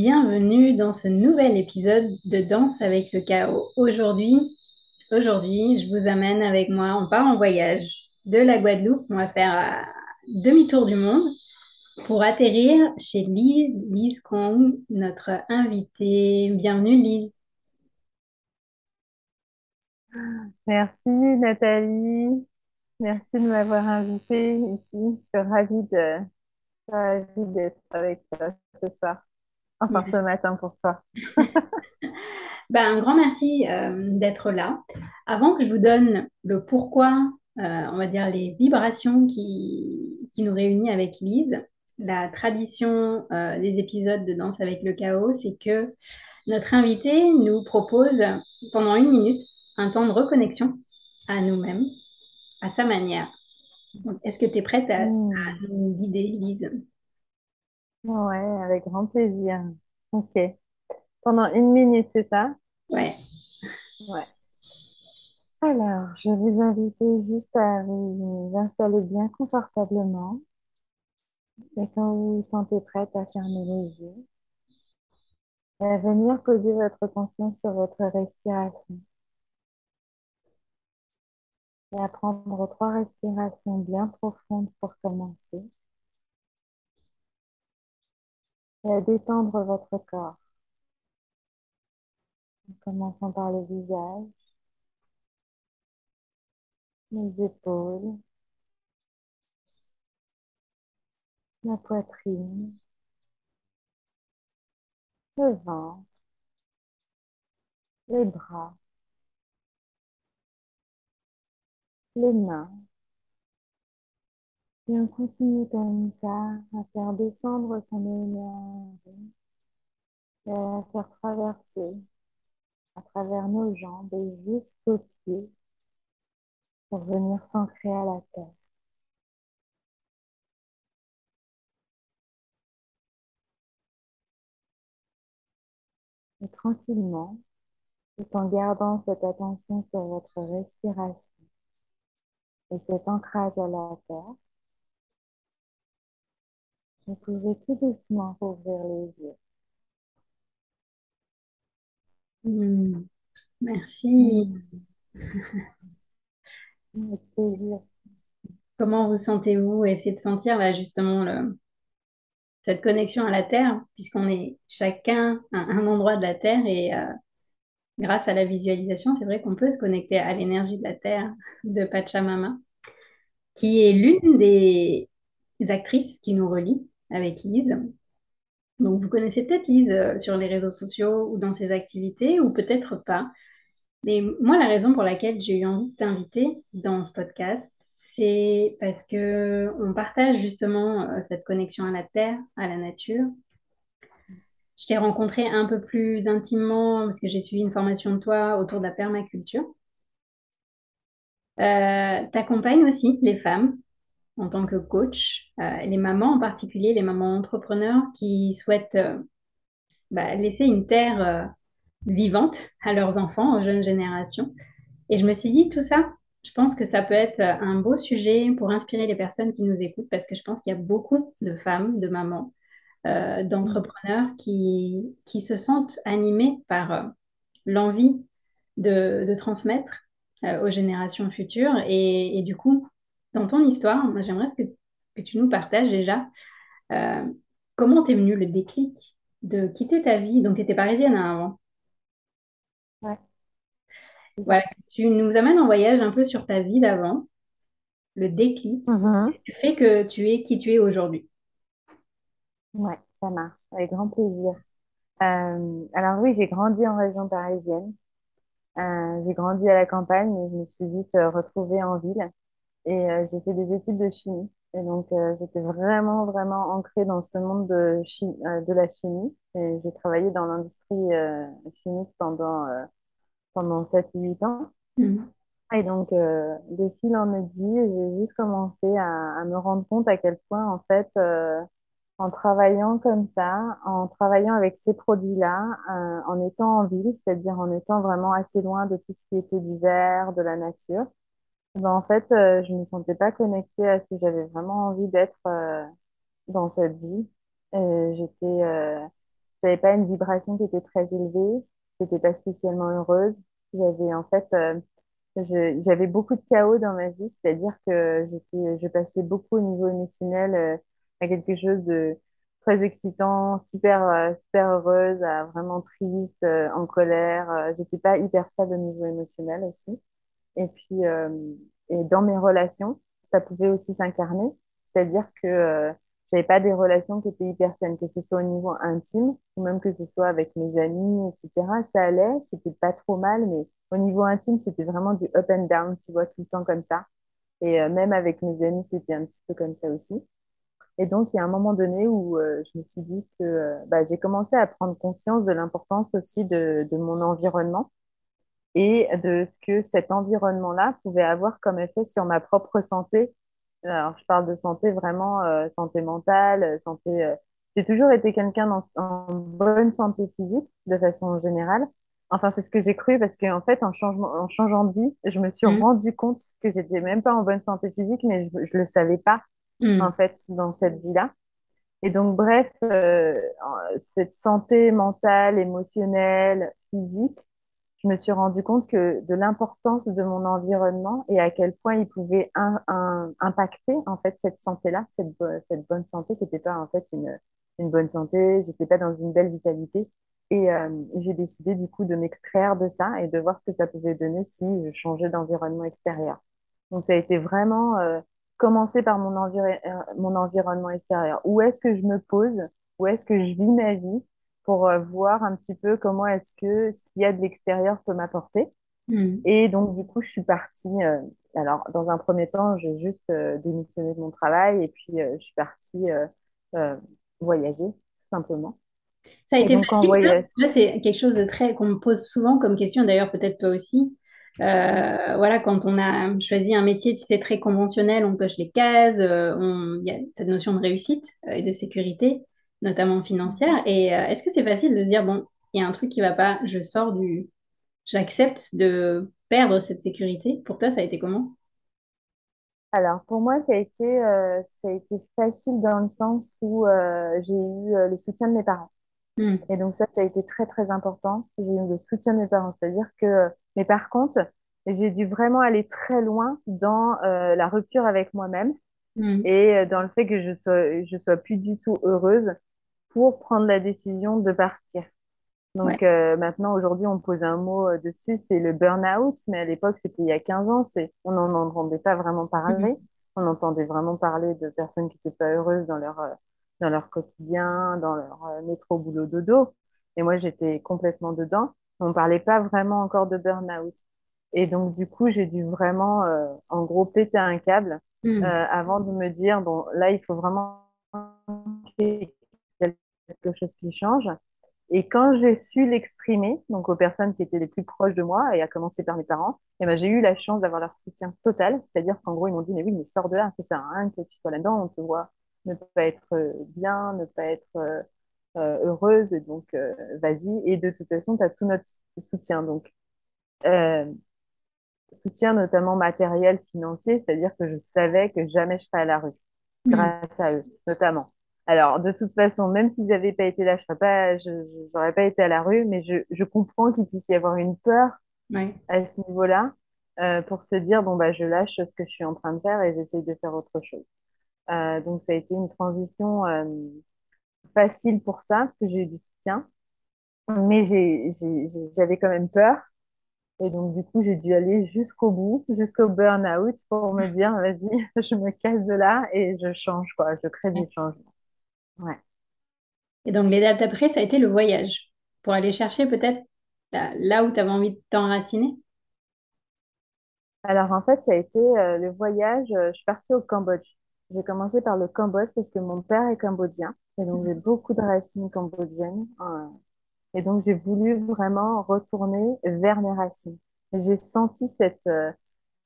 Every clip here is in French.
Bienvenue dans ce nouvel épisode de Danse avec le chaos. Aujourd'hui, je vous amène avec moi, on part en voyage de la Guadeloupe, on va faire un demi-tour du monde pour atterrir chez Lise, Lise Kong, notre invitée. Bienvenue Lise. Merci Nathalie, merci de m'avoir invitée ici. Je suis ravie d'être avec toi ce soir. Enfin, ce matin pour toi. ben, un grand merci euh, d'être là. Avant que je vous donne le pourquoi, euh, on va dire les vibrations qui, qui nous réunissent avec Lise, la tradition euh, des épisodes de Danse avec le chaos, c'est que notre invité nous propose pendant une minute un temps de reconnexion à nous-mêmes, à sa manière. Est-ce que tu es prête à, à hmm. nous guider, Lise? Ouais, avec grand plaisir. Ok. Pendant une minute, c'est ça? Ouais. Ouais. Alors, je vais vous inviter juste à vous installer bien confortablement. Et quand vous vous sentez prête à fermer les yeux, et à venir poser votre conscience sur votre respiration. Et à prendre trois respirations bien profondes pour commencer. Et à détendre votre corps. En commençant par le visage, les épaules, la poitrine, le ventre, les bras, les mains, et on continue comme ça à faire descendre son énergie à faire traverser à travers nos jambes et jusqu'aux pieds pour venir s'ancrer à la terre. Et tranquillement, tout en gardant cette attention sur votre respiration et cet ancrage à la terre, vous pouvez tout doucement ouvrir les yeux. Hmm. Merci. Avec plaisir. Comment vous sentez-vous Essayez de sentir là justement le, cette connexion à la Terre, puisqu'on est chacun à un endroit de la Terre et euh, grâce à la visualisation, c'est vrai qu'on peut se connecter à l'énergie de la Terre de Pachamama, qui est l'une des actrices qui nous relie avec Lise. Donc, vous connaissez peut-être Lise euh, sur les réseaux sociaux ou dans ses activités, ou peut-être pas. Mais moi, la raison pour laquelle j'ai eu envie de t'inviter dans ce podcast, c'est parce que on partage justement euh, cette connexion à la terre, à la nature. Je t'ai rencontré un peu plus intimement parce que j'ai suivi une formation de toi autour de la permaculture. Euh, t'accompagnes aussi les femmes en tant que coach, euh, les mamans en particulier, les mamans entrepreneurs qui souhaitent euh, bah, laisser une terre euh, vivante à leurs enfants, aux jeunes générations. Et je me suis dit, tout ça, je pense que ça peut être un beau sujet pour inspirer les personnes qui nous écoutent, parce que je pense qu'il y a beaucoup de femmes, de mamans, d'entrepreneurs qui, qui se sentent animées par l'envie de, transmettre aux générations futures. Et du coup, dans ton histoire, moi, j'aimerais que, que tu nous partages déjà euh, comment t'es venu le déclic de quitter ta vie? Donc, tu étais parisienne hein, avant. Ouais. Voilà, tu nous amènes en voyage un peu sur ta vie d'avant, le déclic Mhm. qui fait que tu es qui tu es aujourd'hui? Ouais, ça marche, avec grand plaisir. Euh, alors oui, j'ai grandi en région parisienne. Euh, j'ai grandi à la campagne, mais je me suis vite retrouvée en ville et euh, j'ai fait des études de chimie. Et donc, euh, j'étais vraiment, vraiment ancrée dans ce monde de, chi- euh, de la chimie. Et j'ai travaillé dans l'industrie euh, chimique pendant, pendant sept ou 8 ans. Mhm. Et donc, de fil en aiguille, j'ai juste commencé à, à me rendre compte à quel point, en fait, en travaillant comme ça, en travaillant avec ces produits-là, en étant en ville, c'est-à-dire en étant vraiment assez loin de tout ce qui était du verre, de la nature, ben, en fait, euh, je me sentais pas connectée à ce que j'avais vraiment envie d'être euh, dans cette vie. Et j'étais, euh, pas une vibration qui était très élevée, j'étais pas spécialement heureuse. J'avais en fait euh, j'avais beaucoup de chaos dans ma vie, c'est-à-dire que je passais beaucoup au niveau émotionnel euh, à quelque chose de très excitant, super, euh, super heureuse, à vraiment triste, euh, en colère. Euh, j'étais pas hyper stable au niveau émotionnel aussi. Et puis, euh, et dans mes relations, ça pouvait aussi s'incarner, c'est-à-dire que euh, j'avais pas des relations qui étaient hyper saines, que ce soit au niveau intime ou même que ce soit avec mes amis, etc. Ça allait, c'était pas trop mal, mais au niveau intime, c'était vraiment du up and down, tu vois, tout le temps comme ça. Et euh, même avec mes amis, c'était un petit peu comme ça aussi. Et donc, il y a un moment donné où je me suis dit que bah, j'ai commencé à prendre conscience de l'importance aussi de, de mon environnement et de ce que cet environnement-là pouvait avoir comme effet sur ma propre santé. Alors, je parle de santé vraiment, euh, santé mentale, euh, santé. euh, J'ai toujours été quelqu'un en, en bonne santé physique de façon générale. Enfin, c'est ce que j'ai cru parce qu'en fait, en changement, en changeant de vie, je me suis Mhm. rendu compte que j'étais même pas en bonne santé physique, mais je, je le savais pas en Mhm. fait dans cette vie-là. Et donc, bref, euh, cette santé mentale, émotionnelle, physique, je me suis rendu compte que de l'importance de mon environnement et à quel point il pouvait un- impacter en fait cette santé-là, cette, bo- cette bonne santé qui n'était pas en fait une, bonne santé, j'étais pas dans une belle vitalité. Et euh, j'ai décidé du coup de m'extraire de ça et de voir ce que ça pouvait donner si je changeais d'environnement extérieur. Donc ça a été vraiment euh, commencer par mon, euh, mon environnement extérieur. Où est-ce que je me pose? Où est-ce que je vis ma vie? Pour euh, voir un petit peu comment est-ce que ce qu'il y a de l'extérieur peut m'apporter. Mhm. Et donc, du coup, je suis partie. euh, alors, dans un premier temps, j'ai juste euh, démissionné de mon travail et puis euh, je suis partie voyager, tout simplement. Ça a Et été donc, facile. Voyage, Là, c'est quelque chose de très qu'on me pose souvent comme question. D'ailleurs, peut-être toi aussi. Voilà, quand on a choisi un métier, tu sais, très conventionnel, on coche les cases, on- il y a cette notion de réussite et de sécurité, notamment financière. Et euh, est-ce que c'est facile de se dire, bon, il y a un truc qui va pas, je sors du, j'accepte de perdre cette sécurité. Pour toi, ça a été comment? alors pour moi, ça a été, euh, ça a été facile dans le sens où euh, j'ai eu euh, le soutien de mes parents. Hmm. Et donc ça, ça a été très, très important. J'ai eu le soutien de mes parents. C'est-à-dire que, mais par contre, j'ai dû vraiment aller très loin dans la rupture avec moi-même Hmm. et dans le fait que je sois, je sois plus du tout heureuse pour prendre la décision de partir. Ouais. Donc euh, maintenant, aujourd'hui, on pose un mot euh, dessus, c'est le burn-out, mais à l'époque, c'était il y a 15 ans, on n'en entendait pas vraiment parler. Hmm. On entendait vraiment parler de personnes qui n'étaient pas heureuses dans leur, euh, dans leur quotidien, dans leur euh, métro, boulot, dodo. Et moi, j'étais complètement dedans. On parlait pas vraiment encore de burn-out. Et donc, du coup, j'ai dû vraiment, euh, en gros, péter un câble euh, Hmm. avant de me dire, bon, là, il faut vraiment quelque chose qui change. Et quand j'ai su l'exprimer, donc aux personnes qui étaient les plus proches de moi, et à commencer par mes parents, eh ben, j'ai eu la chance d'avoir leur soutien total. C'est-à-dire qu'en gros, ils m'ont dit, mais oui, mais sors de là, ça sert à rien que tu sois là-dedans, on te voit ne pas être euh, bien, ne pas être euh, euh, heureuse, et donc vas-y. Et de toute façon, tu as tout notre soutien. Donc, soutien notamment matériel, financier, c'est-à-dire que je savais que jamais je serais à la rue, Mm. grâce à eux, notamment. Alors, de toute façon, même s'ils n'avaient pas été là, je n'aurais pas, je, pas été à la rue, mais je, je comprends qu'il puisse y avoir une peur à ce niveau-là euh, pour se dire, bon, bah, je lâche ce que je suis en train de faire et j'essaye de faire autre chose. Euh, donc, ça a été une transition euh, facile pour ça, parce que j'ai eu du soutien, mais j'avais quand même peur. Et donc, du coup, j'ai dû aller jusqu'au bout, jusqu'au burn-out pour me dire, vas-y, je me casse de là et je change, quoi. Je crée du changement. Ouais. Et donc l'étape d'après, ça a été le voyage, pour aller chercher peut-être là, là où tu avais envie de t'enraciner. Alors, en fait, ça a été euh, le voyage. euh, je suis partie au Cambodge. J'ai commencé par le Cambodge parce que mon père est cambodgien. Et donc, j'ai beaucoup de racines cambodgiennes. euh, et donc, j'ai voulu vraiment retourner vers mes racines. Et J'ai senti cette, euh,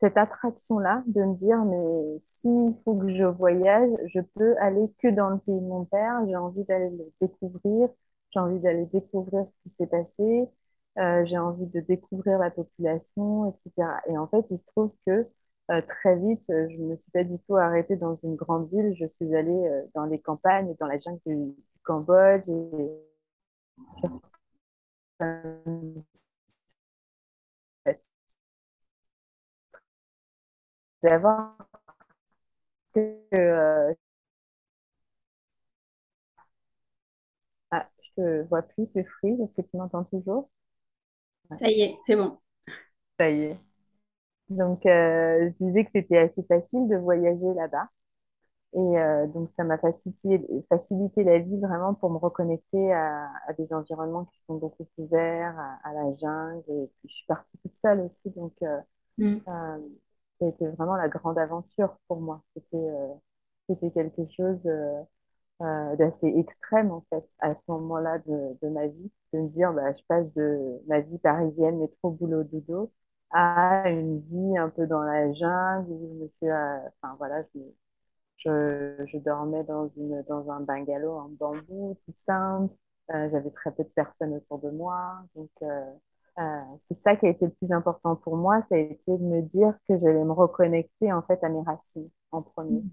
cette attraction-là de me dire, mais s'il faut que je voyage, je peux aller que dans le pays de mon père. J'ai envie d'aller le découvrir. J'ai envie d'aller découvrir ce qui s'est passé. Euh, j'ai envie de découvrir la population, etc. Et en fait, il se trouve que euh, très vite, je ne me suis pas du tout arrêtée dans une grande ville. Je suis allée euh, dans les campagnes, dans la jungle du, du Cambodge et sur d'avoir que euh, ah, je te vois plus, tu est-ce que tu m'entends toujours? Ouais, Ça y est, c'est bon. ça y est. Donc, euh, je disais que c'était assez facile de voyager là-bas. Et euh, donc, ça m'a facilité, facilité la vie vraiment pour me reconnecter à, à des environnements qui sont beaucoup plus verts, à, à la jungle. Et puis, je suis partie toute seule aussi. Donc, Mm. Ça a été vraiment la grande aventure pour moi. C'était euh, c'était quelque chose euh, euh, d'assez extrême, en fait, à ce moment-là de, ma vie. De me dire, bah, je passe de ma vie parisienne, métro, boulot, dodo, à une vie un peu dans la jungle où je me suis, enfin, voilà, je, je, dormais dans une, dans un bungalow en bambou, tout simple. J'avais très peu de personnes autour de moi. Donc, c'est ça qui a été le plus important pour moi, ça a été de me dire que j'allais me reconnecter en fait à mes racines en premier.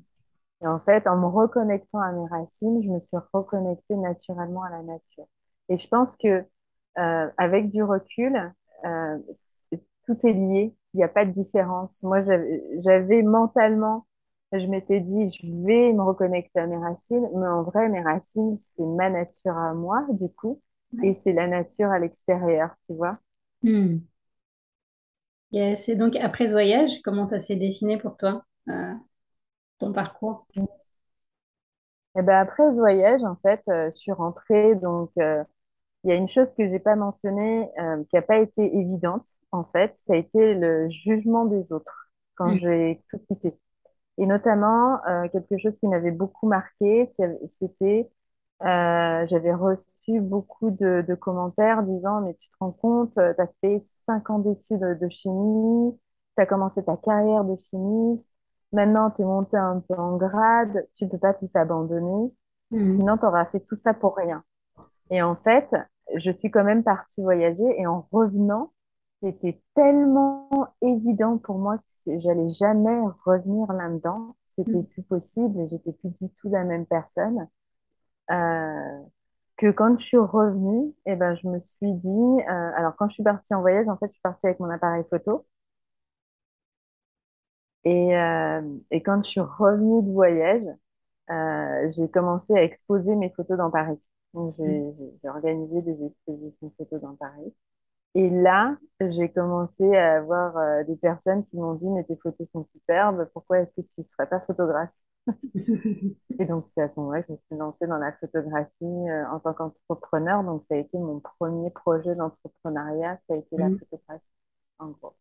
Et en fait, en me reconnectant à mes racines, je me suis reconnectée naturellement à la nature. Et je pense que euh, avec du recul, euh, tout est lié. Il n'y a pas de différence. Moi, j'avais mentalement, je m'étais dit, je vais me reconnecter à mes racines, mais en vrai, mes racines, c'est ma nature à moi, du coup, et c'est la nature à l'extérieur, tu vois. Mm. Yes. Et donc après ce voyage, comment ça s'est dessiné pour toi, euh, ton parcours? Et ben après ce voyage, en fait, euh, je suis rentrée, donc euh, Il y a une chose que j'ai pas mentionnée, euh, qui n'a pas été évidente, en fait, ça a été le jugement des autres quand Mm. j'ai tout quitté. Et notamment, euh, quelque chose qui m'avait beaucoup marqué, c'est- c'était, euh, j'avais reçu beaucoup de, de commentaires disant, mais tu te rends compte, tu as fait cinq ans d'études de chimie, tu as commencé ta carrière de chimiste, maintenant tu es monté un peu en grade, tu peux pas tout abandonner, Mm. sinon tu auras fait tout ça pour rien. Et en fait, je suis quand même partie voyager et en revenant, c'était tellement évident pour moi que j'allais jamais revenir là-dedans. C'était Mm. plus possible et j'étais plus du tout la même personne. Euh, que quand je suis revenue, eh ben, je me suis dit, euh, alors quand je suis partie en voyage, en fait, je suis partie avec mon appareil photo. Et, euh, et quand je suis revenue de voyage, euh, j'ai commencé à exposer mes photos dans Paris. Donc, j'ai organisé des expositions photos dans Paris. Et là, j'ai commencé à avoir euh, des personnes qui m'ont dit, mais tes photos sont superbes, pourquoi est-ce que tu ne serais pas photographe? Et donc, c'est à ce moment-là que je me suis lancée dans la photographie euh, en tant qu'entrepreneur. Donc, ça a été mon premier projet d'entrepreneuriat, ça a été la Mm. photographie, en gros.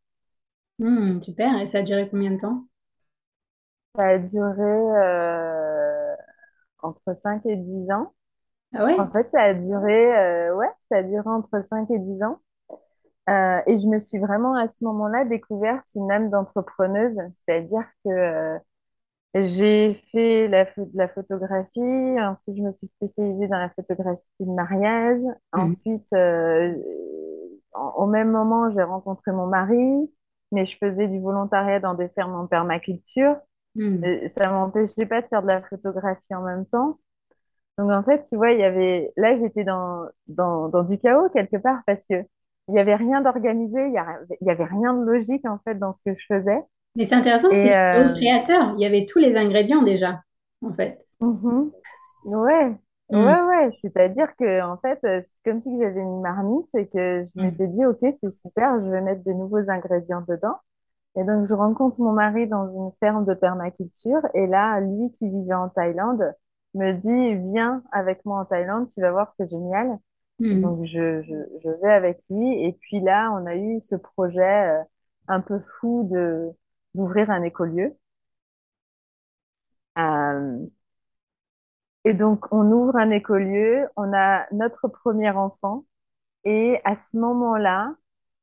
Mm, super. Et ça a duré combien de temps? Ça a duré euh, entre 5 et 10 ans. Ah ouais? En fait, ça a duré, euh, ouais, ça a duré entre 5 et 10 ans. Et je me suis vraiment à ce moment-là découverte une âme d'entrepreneuse, c'est-à-dire que j'ai fait la, de la photographie, ensuite je me suis spécialisée dans la photographie de mariage, Mhm. ensuite euh, en- au même moment j'ai rencontré mon mari, mais je faisais du volontariat dans des fermes en permaculture. Mhm. Et ça m'empêchait pas de faire de la photographie en même temps. Donc en fait, tu vois, il y avait là j'étais dans, dans, dans du chaos quelque part parce que il y avait rien d'organisé, il y, y avait rien de logique en fait dans ce que je faisais. Mais c'est intéressant, c'est euh, créateur. Il y avait tous les ingrédients déjà, en fait. mhm. Ouais, Mhm. ouais, ouais. C'est-à-dire que en fait, euh, c'est comme si j'avais une marmite et que je Mhm. m'étais dit, ok, c'est super, je vais mettre de nouveaux ingrédients dedans. Et donc, je rencontre mon mari dans une ferme de permaculture. Et là, lui qui vivait en Thaïlande me dit, viens avec moi en Thaïlande, tu vas voir, c'est génial. Mhm. Donc, je, je, je vais avec lui. Et puis là, on a eu ce projet euh, un peu fou de d'ouvrir un écolieu. Euh, et donc, on ouvre un écolieu, on a notre premier enfant. Et à ce moment-là,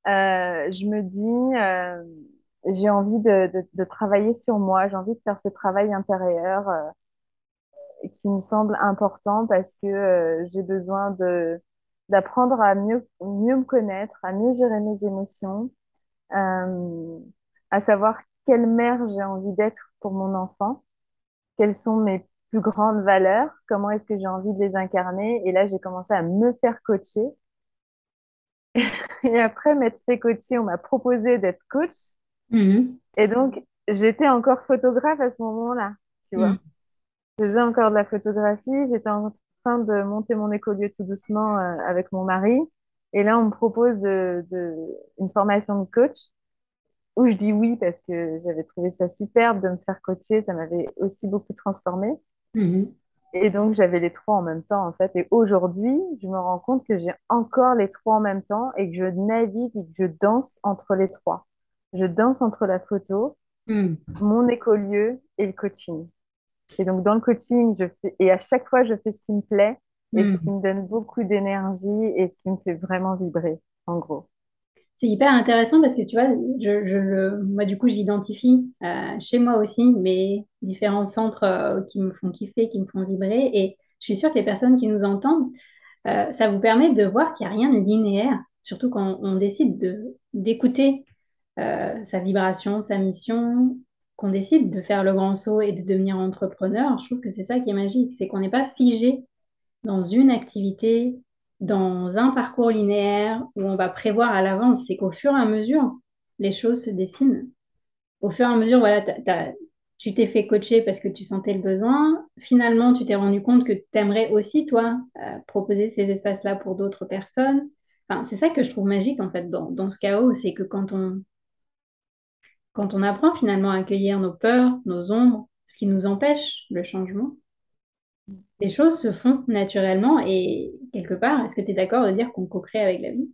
euh, je me dis, euh, j'ai envie de, de, travailler sur moi, j'ai envie de faire ce travail intérieur qui me semble important parce que j'ai besoin de d'apprendre à mieux, mieux me connaître, à mieux gérer mes émotions, à savoir quelle mère j'ai envie d'être pour mon enfant, quelles sont mes plus grandes valeurs, comment est-ce que j'ai envie de les incarner? Et là, j'ai commencé à me faire coacher. Et après m'être fait coacher, on m'a proposé d'être coach. Mhm. Et donc, j'étais encore photographe à ce moment-là, tu vois. Mhm. Je faisais encore de la photographie, j'étais en train de monter mon écolieu tout doucement euh, avec mon mari. Et là, on me propose de, de, une formation de coach où je dis oui parce que j'avais trouvé ça superbe de me faire coacher, ça m'avait aussi beaucoup transformée. Mhm. Et donc, j'avais les trois en même temps, en fait. Et aujourd'hui, je me rends compte que j'ai encore les trois en même temps et que je navigue et que je danse entre les trois. Je danse entre la photo, Mhm. mon écolieu et le coaching. Et donc, dans le coaching, je fais, et à chaque fois, je fais ce qui me plaît et ce qui Mhm. me donne beaucoup d'énergie et ce qui me fait vraiment vibrer, en gros. C'est hyper intéressant parce que tu vois, moi du coup, j'identifie euh, chez moi aussi mes différents centres euh, qui me font kiffer, qui me font vibrer. Et je suis sûre que les personnes qui nous entendent, euh, ça vous permet de voir qu'il n'y a rien de linéaire, surtout quand on décide de d'écouter sa vibration, sa mission, qu'on décide de faire le grand saut et de devenir entrepreneur. Je trouve que c'est ça qui est magique, c'est qu'on n'est pas figé dans une activité, dans un parcours linéaire où on va prévoir à l'avance, c'est qu'au fur et à mesure, les choses se dessinent. Au fur et à mesure, voilà, tu t'es fait coacher parce que tu sentais le besoin. Finalement, tu t'es rendu compte que tu aimerais aussi, toi, euh, proposer ces espaces-là pour d'autres personnes. Enfin, c'est ça que je trouve magique, en fait, dans, dans ce chaos, c'est que quand on, quand on apprend finalement à accueillir nos peurs, nos ombres, ce qui nous empêche le changement, les choses se font naturellement et quelque part, est-ce que tu es d'accord de dire qu'on co-crée avec la vie?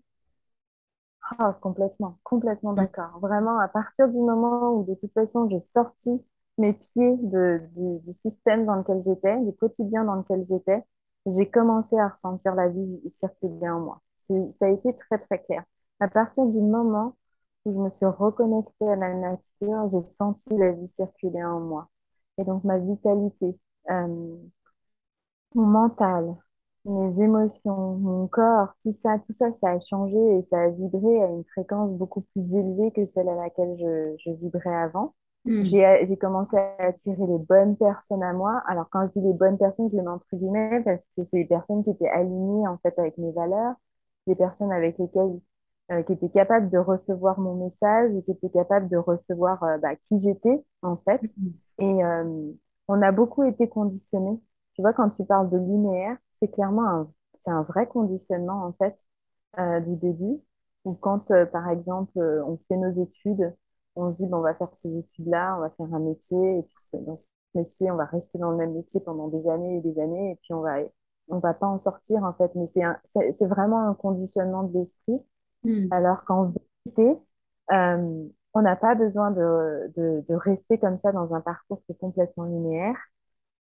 Ah, complètement, complètement d'accord. Vraiment, à partir du moment où de toute façon j'ai sorti mes pieds de, du, du système dans lequel j'étais, du quotidien dans lequel j'étais, j'ai commencé à ressentir la vie circuler en moi. Ça a été très, très clair. À partir du moment où je me suis reconnectée à la nature, j'ai senti la vie circuler en moi. Et donc ma vitalité, euh, mon mental, mes émotions, mon corps, tout ça, tout ça, ça a changé et ça a vibré à une fréquence beaucoup plus élevée que celle à laquelle je, je vibrais avant. Mm. J'ai, commencé à attirer les bonnes personnes à moi. Alors, quand je dis les bonnes personnes, je les mets entre guillemets parce que c'est des personnes qui étaient alignées, en fait, avec mes valeurs, des personnes avec lesquelles, euh, qui étaient capables de recevoir mon message et qui étaient capables de recevoir, euh, bah, qui j'étais, en fait. Et, euh, on a beaucoup été conditionnés tu vois, quand tu parles de linéaire, c'est clairement un, c'est un vrai conditionnement, en fait, euh, du début. Ou quand, euh, par exemple, euh, on fait nos études, on se dit, bon, on va faire ces études-là, on va faire un métier, et puis dans ce métier, on va rester dans le même métier pendant des années et des années, et puis on va, on va pas en sortir, en fait. Mais c'est un- c'est c'est vraiment un conditionnement de l'esprit. Mm. Alors qu'en vérité, on n'a pas besoin de, de, de rester comme ça dans un parcours qui est complètement linéaire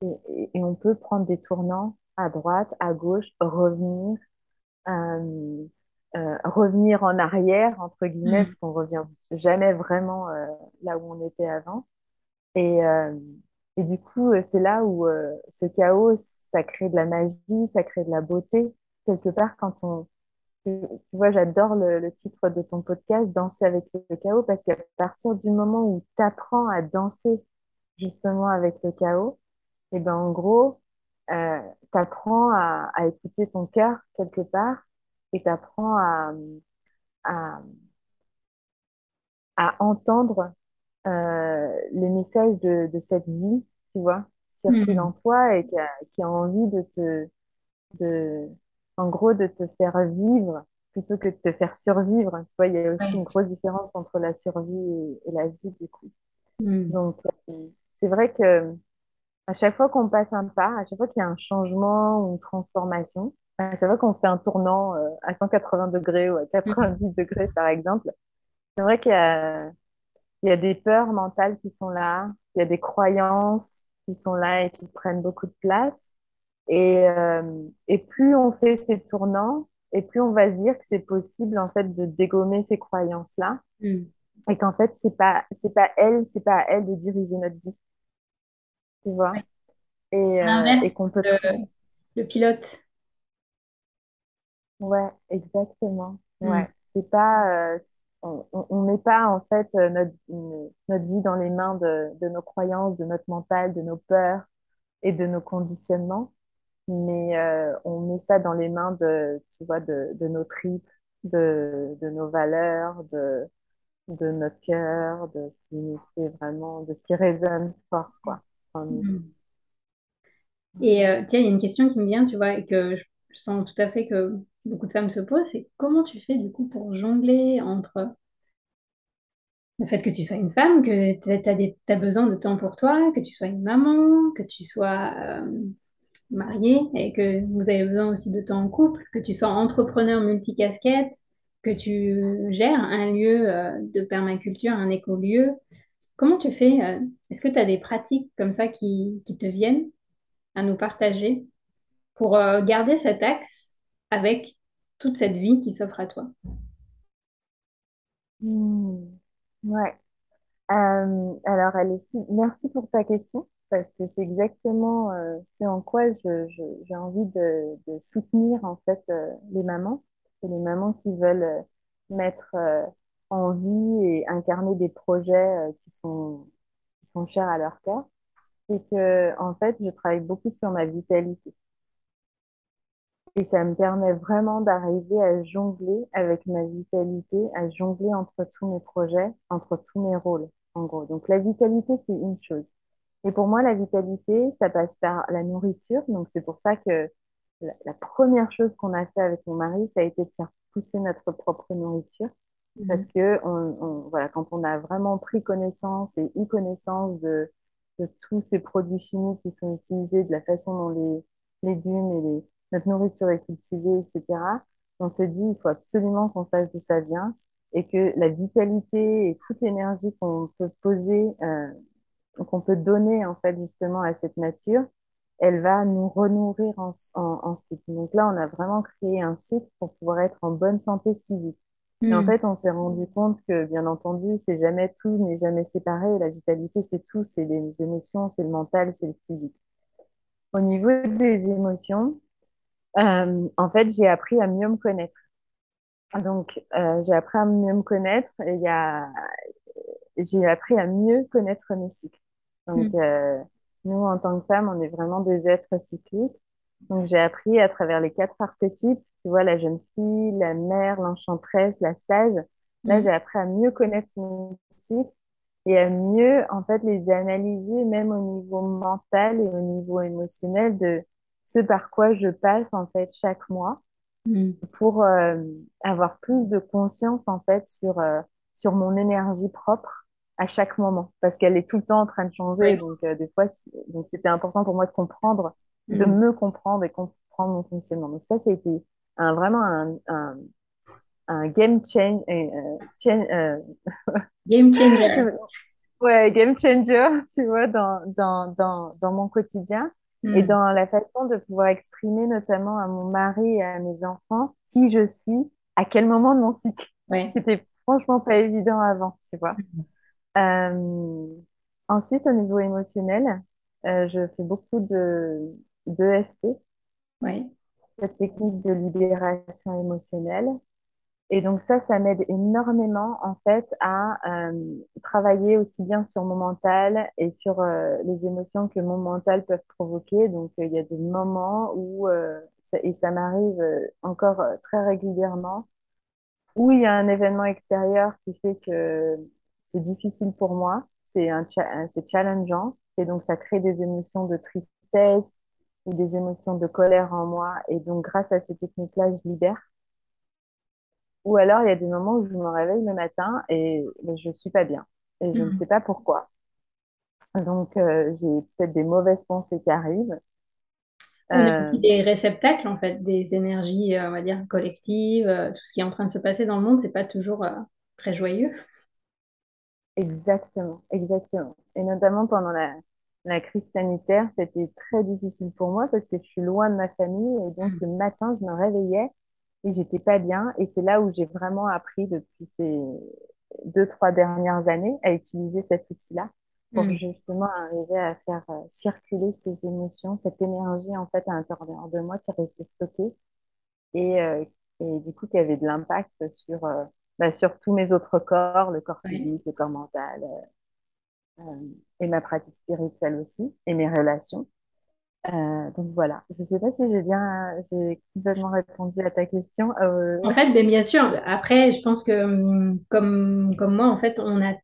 et, on peut prendre des tournants à droite, à gauche, revenir, euh, euh, revenir en arrière, entre guillemets, Mm. parce qu'on revient jamais vraiment euh, là où on était avant. Et, et du coup, c'est là où ce chaos, ça crée de la magie, ça crée de la beauté. Quelque part, quand on... Tu tu vois, j'adore le, le titre de ton podcast, Danser avec le chaos, parce qu'à partir du moment où tu apprends à danser justement avec le chaos, et ben en gros, euh, tu apprends à, à écouter ton cœur quelque part et tu apprends à, à, à entendre euh, les messages de, de cette vie, tu vois, circulent Mm. en toi et qui a, qui a envie de te, de, en gros, de te faire vivre plutôt que de te faire survivre. Tu vois, il y a aussi Ouais. une grosse différence entre la survie et, et la vie, du coup. Mm. Donc, euh, c'est vrai que à chaque fois qu'on passe un pas, à chaque fois qu'il y a un changement ou une transformation, à chaque fois qu'on fait un tournant euh, à 180 degrés ou à Mm. 90 degrés, par exemple, c'est vrai qu'il y a, il y a des peurs mentales qui sont là, il y a des croyances qui sont là et qui prennent beaucoup de place. Et, euh, et plus on fait ces tournants, et plus on va se dire que c'est possible en fait de dégommer ces croyances-là, Mm. et qu'en fait c'est pas c'est pas elle, c'est pas à elle de diriger notre vie, tu vois, Ouais. et, euh, et qu'on peut le, le pilote. Ouais, exactement. Mm. Ouais, c'est pas, euh, on, met pas en fait euh, notre, notre vie dans les mains de, de nos croyances, de notre mental, de nos peurs et de nos conditionnements, mais euh, on met ça dans les mains de, tu vois, de, de nos tripes, de, de nos valeurs, de, de notre cœur, de ce qui nous fait vraiment, de ce qui résonne fort, quoi. Et euh, tiens, il y a une question qui me vient, tu vois, et que je je sens tout à fait que beaucoup de femmes se posent, c'est comment tu fais du coup pour jongler entre le fait que tu sois une femme, que tu as, besoin de temps pour toi, que tu sois une maman, que tu sois euh, mariée et que vous avez besoin aussi de temps en couple, que tu sois entrepreneur multicasquette, que tu gères un lieu euh, de permaculture, un écolieu. Comment tu fais euh, Est-ce que tu as des pratiques comme ça qui, te viennent à nous partager pour euh, garder cet axe avec toute cette vie qui s'offre à toi? Hmm. Ouais. Euh, alors, Alessi, merci pour ta question, parce que c'est exactement euh, ce en quoi j'ai envie de, soutenir en fait les mamans, et les mamans qui veulent mettre euh, en vie et incarner des projets euh, qui sont, qui sont chers à leur cœur. C'est que en fait, je travaille beaucoup sur ma vitalité. Et ça me permet vraiment d'arriver à jongler avec ma vitalité, à jongler entre tous mes projets, entre tous mes rôles, en gros. Donc la vitalité, c'est une chose. Et pour moi, la vitalité, ça passe par la nourriture. Donc c'est pour ça que la première chose qu'on a fait avec mon mari, ça a été de faire pousser notre propre nourriture. Parce que on, voilà, quand on a vraiment pris connaissance et eu connaissance de, de tous ces produits chimiques qui sont utilisés, de la façon dont les légumes et les, notre nourriture est cultivée, etc., on s'est dit, il faut absolument qu'on sache d'où ça vient et que la vitalité et toute l'énergie qu'on peut poser, euh, qu'on peut donner en fait justement à cette nature, elle va nous renourrir en, en- ensuite. Donc là, on a vraiment créé un cycle pour pouvoir être en bonne santé physique. Et en Mhm. fait, on s'est rendu compte que, bien entendu, c'est jamais tout, n'est jamais séparé. La vitalité, c'est tout, c'est les émotions, c'est le mental, c'est le physique. Au niveau des émotions, euh, en fait, j'ai appris à mieux me connaître. Donc, euh, j'ai appris à mieux me connaître et il y a, j'ai appris à mieux connaître mes cycles. Donc, Mhm. euh, nous, en tant que femmes, on est vraiment des êtres cycliques. Donc, j'ai appris à travers les quatre archétypes, tu vois, la jeune fille, la mère, l'enchanteresse, la sage. Là, j'ai Mhm. appris à mieux connaître mes cycles et à mieux, en fait, les analyser, même au niveau mental et au niveau émotionnel de ce par quoi je passe, en fait, chaque mois Mhm. pour euh, avoir plus de conscience en fait sur, euh, sur mon énergie propre à chaque moment parce qu'elle est tout le temps en train de changer donc euh, des fois donc c'était important pour moi de comprendre de Mhm. me comprendre et comprendre mon fonctionnement donc ça c'était un, vraiment un, un, un game change, euh, change euh, Game changer. ouais game changer tu vois dans, dans, dans, dans mon quotidien et Hmm. dans la façon de pouvoir exprimer notamment à mon mari et à mes enfants qui je suis, à quel moment de mon cycle. Ouais. qui était franchement pas évident avant, tu vois. Euh, ensuite, au niveau émotionnel, euh, je fais beaucoup de d'EFT, Ouais. Cette technique de libération émotionnelle. Et donc ça, ça m'aide énormément en fait à euh, travailler aussi bien sur mon mental et sur euh, les émotions que mon mental peut provoquer. Donc euh, il y a des moments où, ça- et ça m'arrive encore très régulièrement, où il y a un événement extérieur qui fait que c'est difficile pour moi, c'est cha- challengeant, et donc ça crée des émotions de tristesse ou des émotions de colère en moi. Et donc grâce à ces techniques-là, je libère. Ou alors, il y a des moments où je me réveille le matin et je suis pas bien. Et je ne Hmm. sais pas pourquoi. Donc, euh, j'ai peut-être des mauvaises pensées qui arrivent. Euh, des réceptacles, en fait, des énergies, euh, on va dire, collectives. tout ce qui est en train de se passer dans le monde, c'est pas toujours euh, très joyeux. exactement, exactement. Et notamment pendant la, la crise sanitaire, c'était très difficile pour moi parce que je suis loin de ma famille. Et donc, Hmm. le matin, je me réveillais et j'étais pas bien. Et c'est là où j'ai vraiment appris depuis ces deux, trois dernières années à utiliser cet outil-là pour Hmm. justement arriver à faire euh, circuler ces émotions, cette énergie en fait à l'intérieur de moi qui restait stockée et, euh, et du coup qui avait de l'impact sur, euh, bah, sur tous mes autres corps, le corps physique, le corps mental euh, et ma pratique spirituelle aussi et mes relations. Euh, donc voilà, je ne sais pas si j'ai bien, j'ai complètement répondu à ta question. Euh, En fait, ben, bien sûr, après, je pense que hum, comme, comme moi, en fait, on a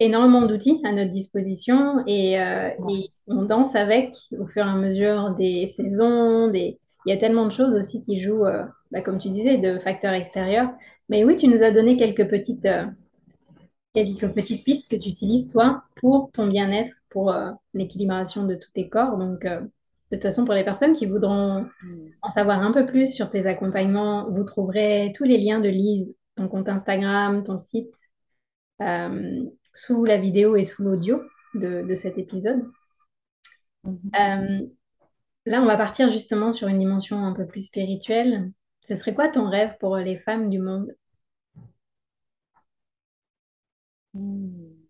énormément d'outils à notre disposition et, euh, et on danse avec au fur et à mesure des saisons, des... il y a tellement de choses aussi qui jouent, euh, bah, comme tu disais, de facteurs extérieurs. Mais oui, tu nous as donné quelques petites, euh, quelques petites pistes que tu utilises, toi, pour ton bien-être, pour euh, l'équilibration de tous tes corps. Donc, euh, de toute façon, pour les personnes qui voudront ouais. en savoir un peu plus sur tes accompagnements, vous trouverez tous les liens de Lise, ton compte Instagram, ton site, euh, sous la vidéo et sous l'audio de, de cet épisode. Euh, là, on va partir justement sur une dimension un peu plus spirituelle. Ce serait quoi ton rêve pour les femmes du monde? Mhm.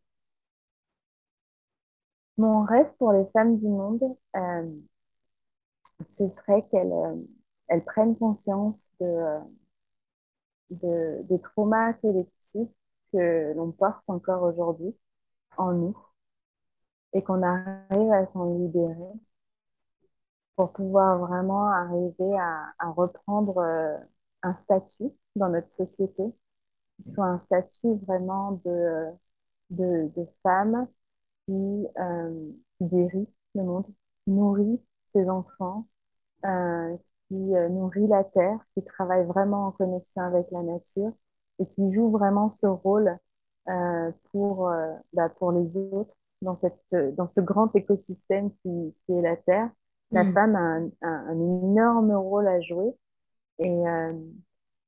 Mon rêve pour les femmes du monde, euh, ce serait qu'elles euh, prennent conscience euh, de- des traumas collectifs que l'on porte encore aujourd'hui en nous et qu'on arrive à s'en libérer pour pouvoir vraiment arriver à, reprendre un statut dans notre société, soit un statut vraiment de, de, de femme qui, euh, qui guérit le monde, nourrit ses enfants, euh, qui euh, nourrit la terre, qui travaille vraiment en connexion avec la nature et qui joue vraiment ce rôle euh, pour, euh, bah, pour les autres dans, cette, dans ce grand écosystème qui, qui est la terre. La Hmm. femme a un, un- un énorme rôle à jouer et, euh,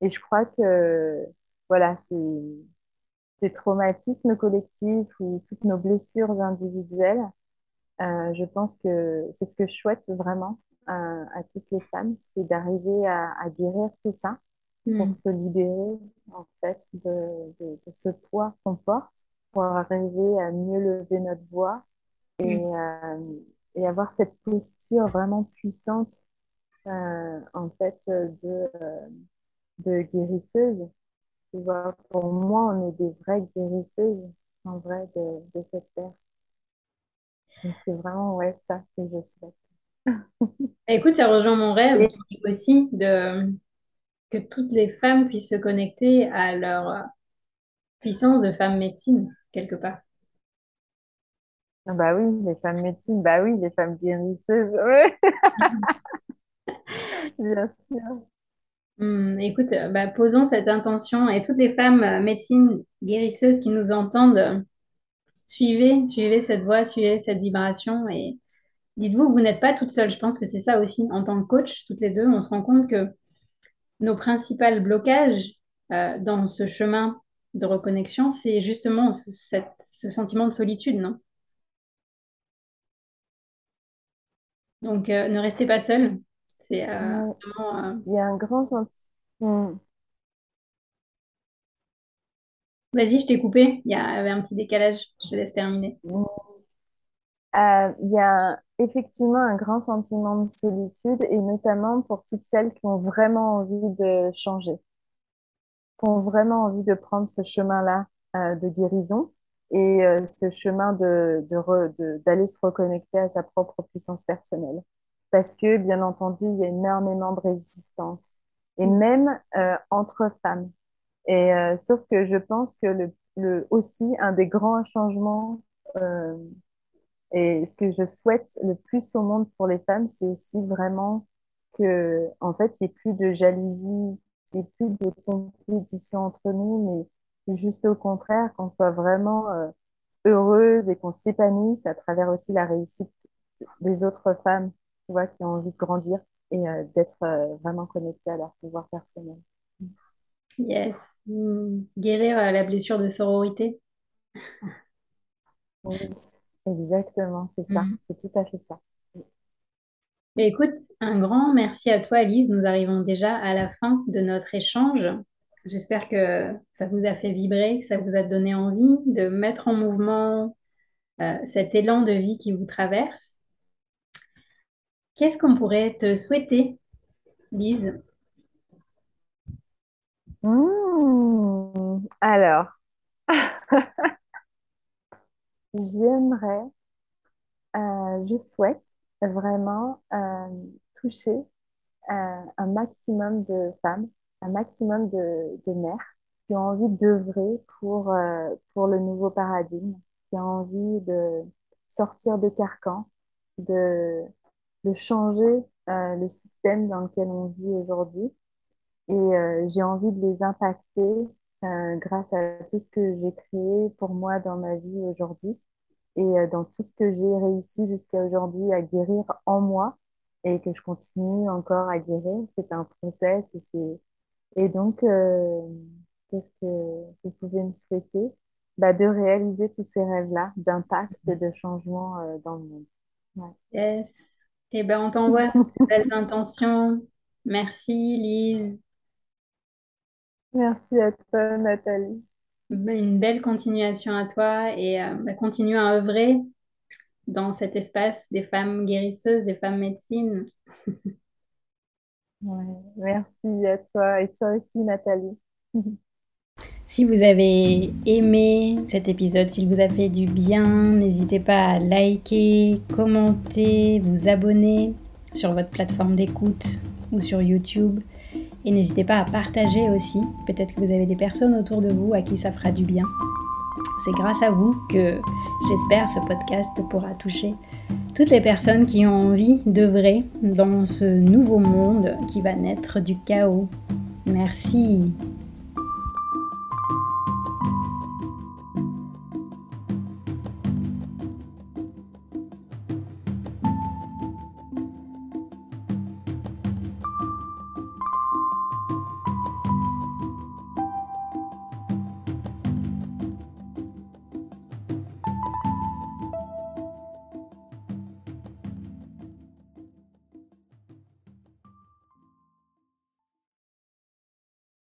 et je crois que voilà, c'est ces traumatismes collectifs ou toutes nos blessures individuelles, euh, je pense que c'est ce que je souhaite vraiment à, à toutes les femmes, c'est d'arriver à, à guérir tout ça Hmm. pour se libérer en fait de, de, de ce poids qu'on porte, pour arriver à mieux lever notre voix et, Hmm. euh, et avoir cette posture vraiment puissante euh, en fait de, euh, de guérisseuse. Tu vois, pour moi, on est des vraies guérisseuses en vrai de, de cette terre. C'est vraiment ouais, ça que je souhaite. Écoute, ça rejoint mon rêve aussi de que toutes les femmes puissent se connecter à leur puissance de femme médecine, quelque part. ah bah oui, les femmes médecines, bah oui, les femmes guérisseuses, ouais, bien sûr. Hmm, écoute, euh, bah, posons cette intention et toutes les femmes euh, médecines guérisseuses qui nous entendent, suivez, suivez cette voie, suivez cette vibration et dites-vous que vous n'êtes pas toute seule. Je pense que c'est ça aussi. En tant que coach, toutes les deux, on se rend compte que nos principaux blocages euh, dans ce chemin de reconnexion, c'est justement ce sentiment de solitude, non? Donc, ne restez pas seul. C'est Ouais. vraiment. Il y a un grand sentiment. Vas-y, je t'ai coupé. Il y avait un petit décalage. Je te laisse terminer. Euh, il y a effectivement un grand sentiment de solitude et notamment pour toutes celles qui ont vraiment envie de changer, qui ont vraiment envie de prendre ce chemin-là euh, de guérison et euh, ce chemin de, de, re- de- d'aller se reconnecter à sa propre puissance personnelle. Parce que, bien entendu, il y a énormément de résistance. Et même euh, entre femmes. Et euh, sauf que je pense que le, le aussi un des grands changements euh, et ce que je souhaite le plus au monde pour les femmes, c'est aussi vraiment que, en fait, il n'y ait plus de jalousie, il n'y ait plus de compétition entre nous, mais juste au contraire, qu'on soit vraiment euh, heureuse et qu'on s'épanouisse à travers aussi la réussite des autres femmes, tu vois, qui ont envie de grandir et euh, d'être euh, vraiment connectées à leur pouvoir personnel. Yes. Mm. Guérir euh, la blessure de sororité. Oui, exactement, c'est ça, Mm. c'est tout à fait ça. Mais écoute, un grand merci à toi, Alice. Nous arrivons déjà à la fin de notre échange. J'espère que ça vous a fait vibrer, que ça vous a donné envie de mettre en mouvement euh, cet élan de vie qui vous traverse. Qu'est-ce qu'on pourrait te souhaiter, Lise? Mmh. Alors, j'aimerais, euh, je souhaite vraiment euh, toucher euh, un maximum de femmes, un maximum de, de mères qui ont envie d'œuvrer pour, pour le nouveau paradigme, qui ont envie de sortir des carcans, de, de changer euh, le système dans lequel on vit aujourd'hui. Et euh, j'ai envie de les impacter euh, grâce à tout ce que j'ai créé pour moi dans ma vie aujourd'hui et dans tout ce que j'ai réussi jusqu'à aujourd'hui à guérir en moi et que je continue encore à guérir. C'est un process et donc qu'est-ce que vous pouvez me souhaiter? Bah, de réaliser tous ces rêves-là d'impact et de changement dans le monde. Yes. Eh bien, on t'envoie toutes ces belles intentions. Merci, Lise. Merci à toi, Nathalie. Une belle continuation à toi et euh, bah, continue à œuvrer dans cet espace des femmes guérisseuses, des femmes médecines. Ouais. Merci à toi et toi aussi, Nathalie. Si vous avez aimé cet épisode, s'il vous a fait du bien, n'hésitez pas à liker, commenter, vous abonner sur votre plateforme d'écoute ou sur YouTube. Et n'hésitez pas à partager aussi. Peut-être que vous avez des personnes autour de vous à qui ça fera du bien. C'est grâce à vous que j'espère ce podcast pourra toucher toutes les personnes qui ont envie d'œuvrer dans ce nouveau monde qui va naître du chaos. Merci.